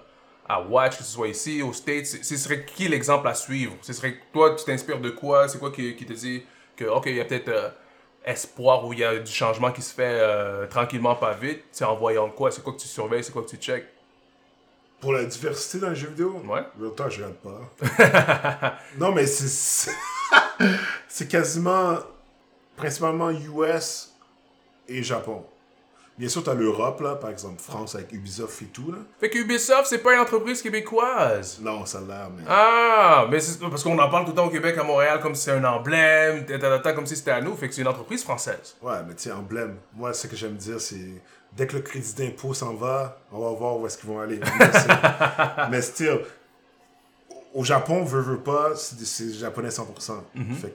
à watch, que ce soit ici, aux States? Ce serait qui l'exemple à suivre? Ce serait toi, tu t'inspires de quoi? C'est quoi qui, qui te dit que, ok, il y a peut-être euh, espoir ou il y a du changement qui se fait euh, tranquillement, pas vite? C'est en voyant quoi? C'est quoi que tu surveilles? C'est quoi que tu check?
Pour la diversité dans les jeux vidéo,
Ouais.
Talk, je regarde pas. non, mais c'est. c'est- C'est quasiment. Principalement US et Japon. Bien sûr, t'as l'Europe, là, par exemple, France avec Ubisoft et tout, là.
Fait que Ubisoft, c'est pas une entreprise québécoise.
Non, ça l'a, mais.
Ah, mais c'est parce qu'on en parle tout le temps au Québec, à Montréal, comme si c'était un emblème, comme si c'était à nous. Fait que c'est une entreprise française.
Ouais, mais tu sais, emblème. Moi, ce que j'aime dire, c'est. Dès que le crédit d'impôt s'en va, on va voir où est-ce qu'ils vont aller. Mais still, au Japon, veut, veut pas, c'est japonais 100%. Fait que,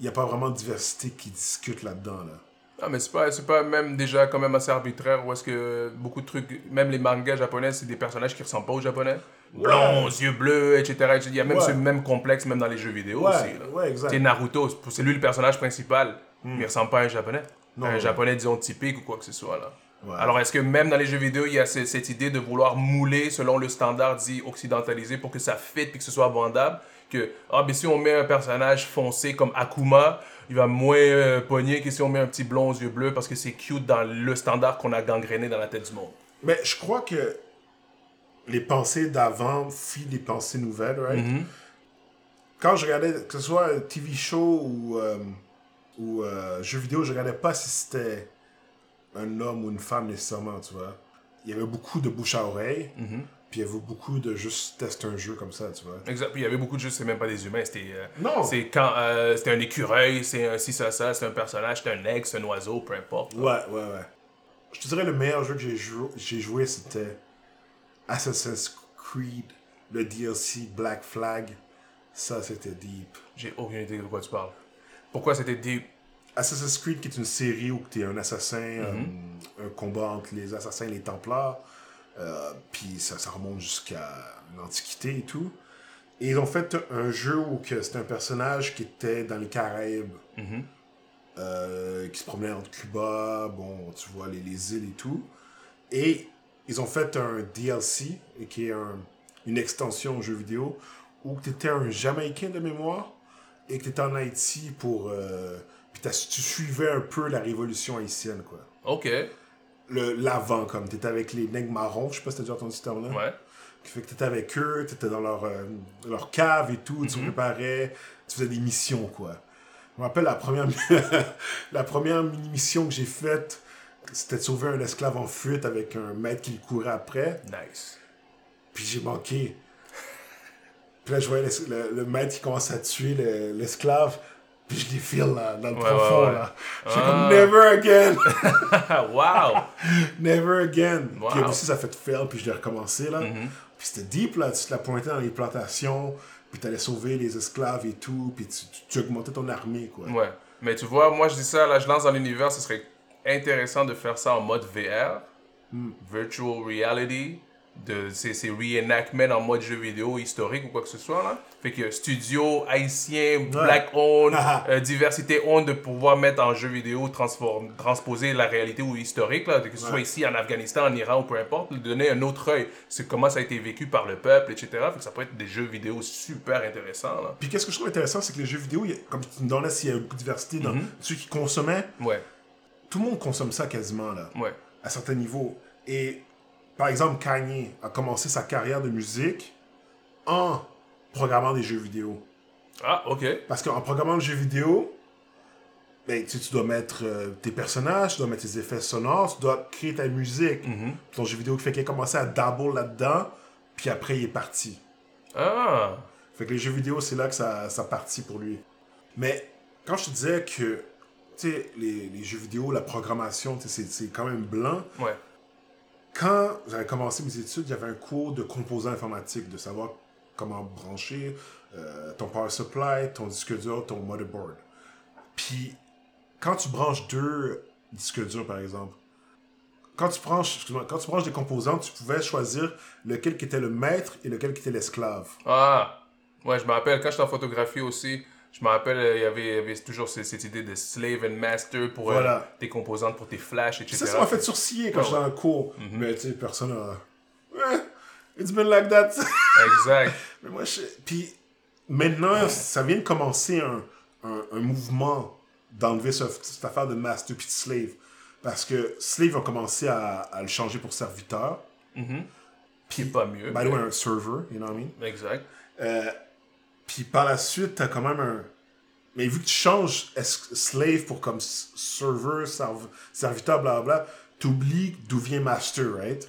il n'y a pas vraiment de diversité qui discute là-dedans, là.
Ah, mais c'est pas, pas même déjà quand même assez arbitraire où est-ce que beaucoup de trucs, même les mangas japonais, c'est des personnages qui ressemblent pas aux japonais. Blonds, yeux bleus, etc. Il y a même
Ouais.
ce même complexe même dans les jeux vidéo
Ouais,
aussi. là.
ouais, exact.
C'est Naruto, c'est- lui le personnage principal, mais il ressemble pas à un japonais.
Non,
un japonais, disons, typique ou quoi que ce soit. là.
Ouais.
Alors, est-ce que même dans les jeux vidéo, il y a ce- cette idée de vouloir mouler selon le standard dit occidentalisé pour que ça fit et que ce soit vendable? Que, ah, ben si on met un personnage foncé comme Akuma, il va moins euh, pogner que si on met un petit blond aux yeux bleus parce que c'est cute dans le standard qu'on a gangréné dans la tête du monde.
Mais je crois que les pensées d'avant fient les pensées nouvelles, right?
Mhm.
Quand je regardais, que ce soit un TV show ou, euh, ou euh, jeu vidéo, je regardais pas si c'était un homme ou une femme nécessairement, tu vois. Il y avait beaucoup de bouche à oreille,
Mhm.
puis il y avait beaucoup de juste tester un jeu comme ça, tu vois.
Exact. Puis il y avait beaucoup de jeux, c'est même pas des humains, c'était. euh,
Non!
c'est quand euh, c'était un écureuil, c'est un si ça ça, c'est un personnage, c'est un aigle, c'est un oiseau, peu importe.
Ouais, ouais, ouais. Je te dirais le meilleur jeu que j'ai joué, j'ai joué c'était Assassin's Creed, le DLC Black Flag. Ça, c'était deep.
J'ai aucune idée de quoi tu parles. Pourquoi c'était deep
Assassin's Creed, qui est une série où tu es un assassin,
Mhm.
euh, un combat entre les assassins et les templars. Euh, Puis ça, ça remonte jusqu'à l'Antiquité et tout. Et ils ont fait un jeu où que c'était un personnage qui était dans les Caraïbes,
Mhm.
euh, qui se promenait entre Cuba, bon, tu vois, les, les îles et tout. Et ils ont fait un DLC, qui est un- une extension au jeu vidéo, où tu étais un Jamaïcain de mémoire, et que tu étais en Haïti pour... euh, puis tu suivais un peu la révolution haïtienne, quoi.
Ok.
L'avant, comme. Tu étais avec les nègres marrons, je sais pas si t'as déjà entendu ce terme-là.
Ouais.
Qui fait que t'étais avec eux, t'étais dans leur, euh, leur cave et tout, tu préparais, tu faisais des missions, quoi. Je me rappelle la première, la première mini-mission que j'ai faite, c'était de sauver un esclave en fuite avec un maître qui le courait après,
Nice.
puis j'ai manqué. Puis là, je voyais l'es- le, le maître qui commence à tuer le- l'esclave, puis je les file là, dans le
Ouais,
profond,
ouais, ouais.
là. J'ai
Ah.
comme, never again!
wow.
Never again.
Wow.
Puis aussi, ça fait fail, puis je l'ai recommencé, là.
Mhm.
Puis c'était deep, là. Tu te la pointais dans les plantations, puis t'allais sauver les esclaves et tout, puis tu, tu, tu augmentais ton armée, quoi.
Ouais. Mais tu vois, moi je dis ça, là, je lance dans l'univers, ce serait intéressant de faire ça en mode VR,
Hmm.
virtual reality, de ces, reenactments en mode jeu vidéo historique ou quoi que ce soit. Là. Fait que studio haïtien, black owned,
Ah.
euh, diversité owned, de pouvoir mettre en jeu vidéo, transform, transposer la réalité ou historique, là, que ce soit ici en Afghanistan, en Iran ou peu importe, donner un autre œil. C'est comment ça a été vécu par le peuple, etc. Fait que ça peut être des jeux vidéo super intéressants. Là.
Puis qu'est-ce que je trouve intéressant, c'est que les jeux vidéo, a- comme tu me demandais s'il y a beaucoup de diversité dans ceux qui consommaient,
Ouais,
tout le monde consomme ça quasiment, là,
ouais.
à certains niveaux. Et, par exemple, Kanye a commencé sa carrière de musique en programmant des jeux vidéo.
Ah, ok.
Parce qu'en programmant le jeu vidéo, ben, tu, dois mettre euh, tes personnages, tu dois mettre tes effets sonores, tu dois créer ta musique.
Mhm.
Ton jeu vidéo fait qu'il a commencé à dabble là-dedans puis après, il est parti.
Ah.
Fait que les jeux vidéo, c'est là que ça, ça partit pour lui. Mais quand je te disais que, tu sais, les, les jeux vidéo, la programmation, c'est quand même blanc.
Ouais.
Quand j'avais commencé mes études, il y avait un cours de composants informatiques, de savoir comment brancher euh, ton power supply, ton disque dur, ton motherboard. Puis, quand tu branches deux disques durs, par exemple, quand tu branches, quand tu branches des composants, tu pouvais choisir lequel qui était le maître et lequel qui était l'esclave.
Ah. Ouais, je me rappelle, quand j'étais en photographie aussi, je me rappelle, euh, il y avait, il y avait toujours ce- cette idée de slave and master pour euh,
Voilà.
tes composantes, pour tes flashs, etc.
Ça, ça m'a fait sourciller quand
Ouais,
j'étais en cours. Mais tu sais, personne a. Eh, It's been like that.
Exact.
Mais moi, je... Puis maintenant, ça vient de commencer un, un, un mouvement d'enlever ce- cette affaire de master puis de slave. Parce que slave a commencé à, à le changer pour serviteur.
Puis pas mieux.
By the way, un server, you know what I mean?
Exact.
Euh, puis par la suite, t'as quand même un. Mais vu que tu changes es- slave pour comme s- server, serv- serviteur, blablabla, t'oublies d'où vient master, right?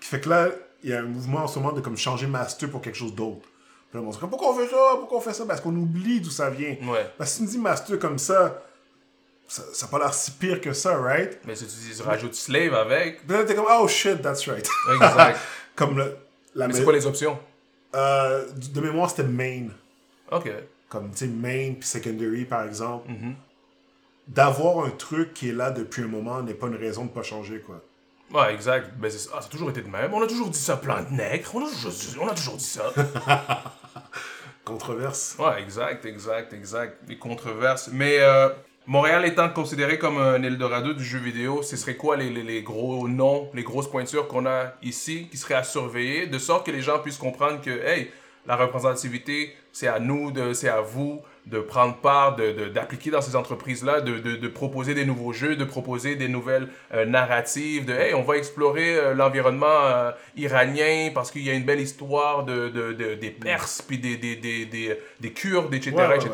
Qui fait que là, il y a un mouvement en ce moment de comme changer master pour quelque chose d'autre. Puis là, on se dit, pourquoi on fait ça? Pourquoi on fait ça? Parce qu'on oublie d'où ça vient.
Ouais.
Parce que si tu me dis master comme ça, ça n'a pas l'air si pire que ça, right?
Mais si tu dis, rajoute slave avec.
Puis là, t'es comme, oh shit, that's right.
Exact.
comme le, la
Mais c'est quoi les options?
euh, de mémoire, c'était main.
Ok.
comme tu sais main puis secondary par exemple
Mhm.
d'avoir un truc qui est là depuis un moment n'est pas une raison de pas changer quoi
Ouais, exact. Ben, c'est- ah, ça a toujours été de même. On a toujours dit ça, plein de nègres. On a toujours, on a toujours dit ça.
controverse
Ouais, exact, exact, exact. Les controverses. Mais euh, Montréal étant considéré comme un Eldorado du jeu vidéo, ce serait quoi les, les- les gros noms, les grosses pointures qu'on a ici qui seraient à surveiller, de sorte que les gens puissent comprendre que, hey, la représentativité, c'est à nous, c'est à vous de prendre part, de- de- d'appliquer dans ces entreprises-là, de, de- de proposer des nouveaux jeux, de proposer des nouvelles euh, narratives, de hey, on va explorer euh, l'environnement euh, iranien parce qu'il y a une belle histoire de, de- de- des Perses, puis des, des, des, des, des Kurdes, etc.
Ouais, ouais,
etc.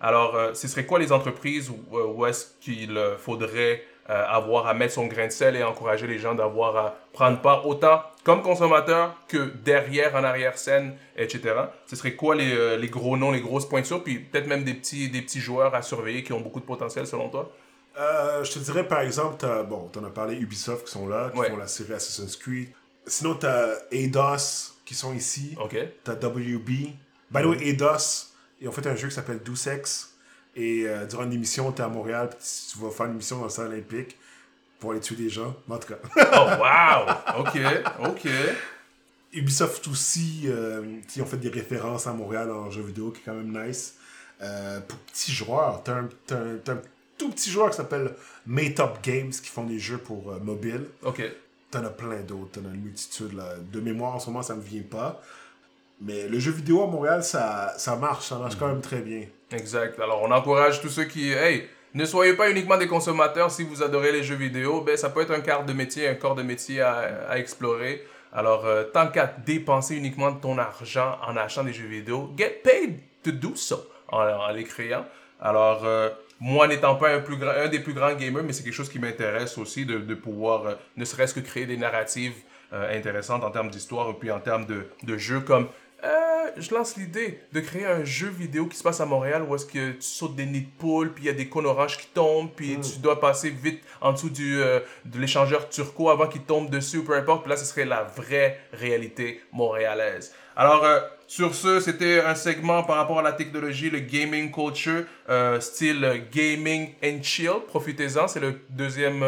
Alors, ce serait quoi les entreprises où, où est-ce qu'il faudrait euh, avoir à mettre son grain de sel et encourager les gens d'avoir à prendre part autant comme consommateur que derrière, en arrière-scène, etc. Ce serait quoi les, euh, les gros noms, les grosses pointures, puis peut-être même des petits, des petits joueurs à surveiller qui ont beaucoup de potentiel selon toi?
Euh, je te dirais par exemple t'as- bon t'en as parlé Ubisoft qui sont là qui
Ouais.
font la série Assassin's Creed sinon t'as Eidos qui sont ici
OK.
t'as WB by the way Eidos ils ont fait un jeu qui s'appelle Deus Ex et euh, durant une émission t'es à Montréal puis tu tu vas faire une émission dans le stade olympique pour aller tuer des gens en tout cas
Oh, wow! OK, OK.
Ubisoft aussi, euh, qui ont fait des références à Montréal en jeu vidéo, qui est quand même nice. Euh, pour petits joueurs, t'as un, un- un tout petit joueur qui s'appelle Maytop Games, qui font des jeux pour euh, mobile.
OK.
T'en as plein d'autres, t'en as une multitude. Là. De mémoire, en ce moment, ça me vient pas. Mais le jeu vidéo à Montréal, ça, ça marche, ça marche quand même très bien.
Exact. Alors, on encourage tous ceux qui, hey, ne soyez pas uniquement des consommateurs si vous adorez les jeux vidéo. Ben, ça peut être un quart de métier, un corps de métier à, explorer. Alors, euh, tant qu'à dépenser uniquement ton argent en achetant des jeux vidéo, get paid to do so en, les créant. Alors, euh, moi n'étant pas un, plus grand, un des plus grands gamers, mais c'est quelque chose qui m'intéresse aussi de, de pouvoir, euh, ne serait-ce que créer des narratives intéressantes en termes d'histoire et puis en termes de, de jeux comme je lance l'idée de créer un jeu vidéo qui se passe à Montréal où est-ce que tu sautes des nids de poules, puis il y a des cônes oranges qui tombent, puis tu dois passer vite en dessous du, euh, de l'échangeur turco avant qu'il tombe dessus, peu importe. Puis là, ce serait la vraie réalité montréalaise. Alors, euh, sur ce, c'était un segment par rapport à la technologie, le gaming culture, euh, style gaming and chill. Profitez-en, c'est le deuxième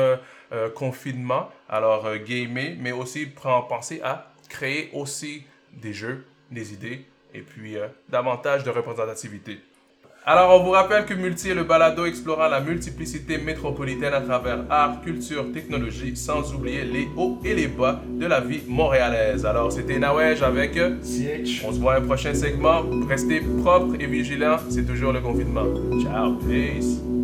confinement. Alors, gamer, mais aussi prendre penser à créer aussi des jeux, des idées et puis euh, davantage de représentativité. Alors, on vous rappelle que Multi est le balado explorant la multiplicité métropolitaine à travers art, culture, technologie, sans oublier les hauts et les bas de la vie montréalaise. Alors, c'était Nawej avec. euh,
CH.
On se voit à un prochain segment. Restez propres et vigilants, c'est toujours le confinement. Ciao, peace.